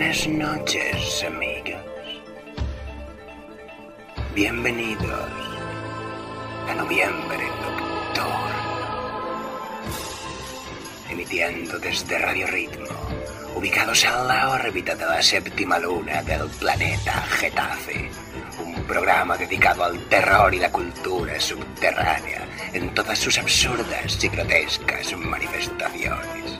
Buenas noches, amigos. Bienvenidos a Noviembre Nocturno. Emitiendo desde Radio Ritmo, ubicados en la órbita de la séptima luna del planeta Getafe. Un programa dedicado al terror y la cultura subterránea en todas sus absurdas y grotescas manifestaciones.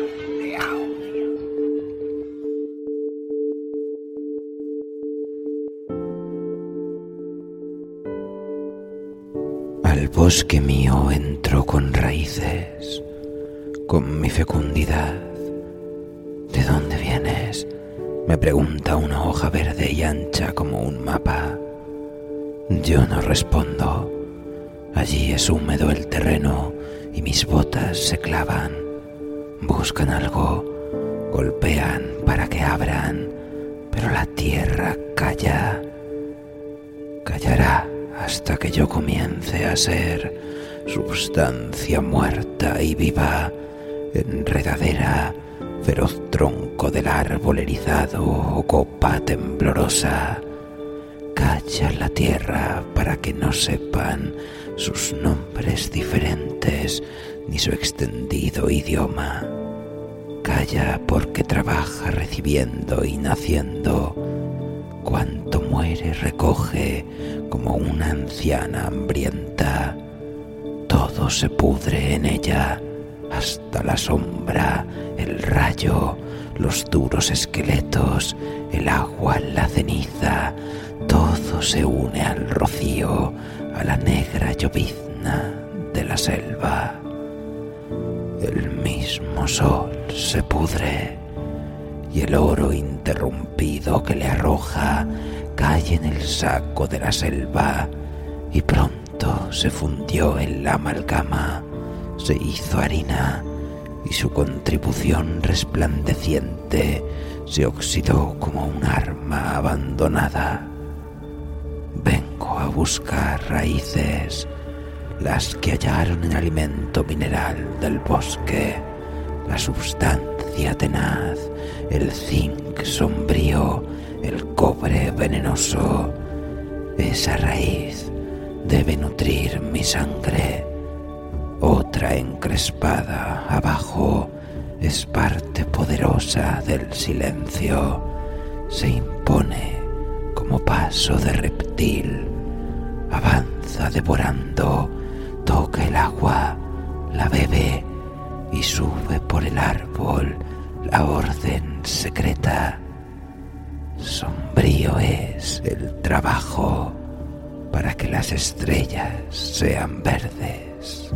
bosque mío entro con raíces, con mi fecundidad. ¿De dónde vienes? Me pregunta una hoja verde y ancha como un mapa. Yo no respondo. Allí es húmedo el terreno y mis botas se clavan. Buscan algo, golpean para que abran, pero la tierra calla. Callará hasta que yo comience a ser substancia muerta y viva, enredadera, feroz tronco del árbol erizado o copa temblorosa. Calla la tierra para que no sepan sus nombres diferentes ni su extendido idioma. Calla porque trabaja recibiendo y naciendo. Cuanto muere recoge como una anciana hambrienta. Todo se pudre en ella, hasta la sombra, el rayo, los duros esqueletos, el agua, la ceniza. Todo se une al rocío, a la negra llovizna de la selva. El mismo sol se pudre y el oro interrumpido que le arroja cae en el saco de la selva y pronto se fundió en la amalgama, se hizo harina y su contribución resplandeciente se oxidó como un arma abandonada. Vengo a buscar raíces, las que hallaron en alimento mineral del bosque, la sustancia tenaz, el zinc sombrío, el cobre venenoso. Esa raíz debe nutrir mi sangre. Otra encrespada abajo es parte poderosa del silencio. Se impone como paso de reptil. Avanza devorando, toca el agua, la bebe y sube por el árbol la orden secreta. Sombrío es el trabajo para que las estrellas sean verdes.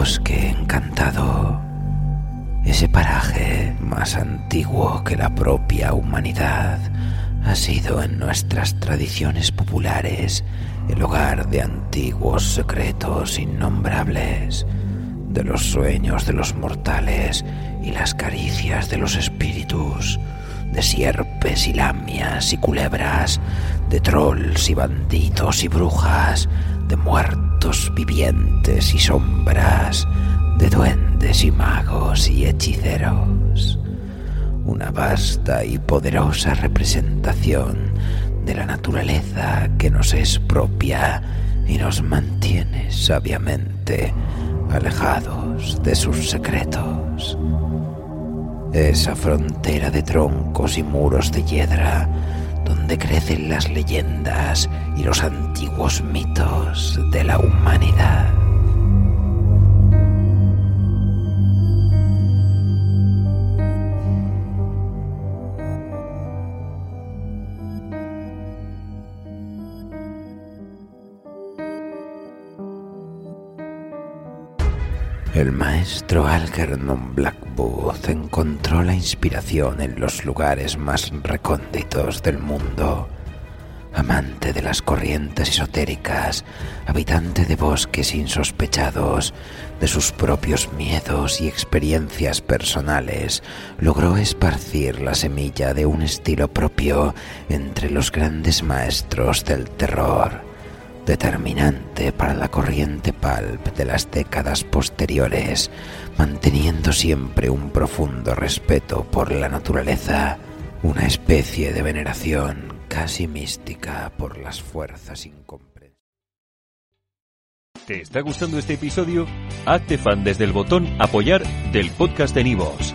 Bosque encantado, ese paraje más antiguo que la propia humanidad, ha sido en nuestras tradiciones populares el hogar de antiguos secretos innombrables, de los sueños de los mortales y las caricias de los espíritus, de sierpes y lamias y culebras, de trolls y bandidos y brujas, de muertos vivientes y sombras, de duendes y magos y hechiceros. Una vasta y poderosa representación de la naturaleza que nos es propia y nos mantiene sabiamente alejados de sus secretos. Esa frontera de troncos y muros de hiedra donde crecen las leyendas y los antiguos mitos de la humanidad. El maestro Algernon Blackwood encontró la inspiración en los lugares más recónditos del mundo. Amante de las corrientes esotéricas, habitante de bosques insospechados, de sus propios miedos y experiencias personales, logró esparcir la semilla de un estilo propio entre los grandes maestros del terror determinante para la corriente pulp de las décadas posteriores, manteniendo siempre un profundo respeto por la naturaleza, una especie de veneración casi mística por las fuerzas incomprensibles. ¿Te está gustando este episodio? Hazte fan desde el botón apoyar del podcast de Nivos.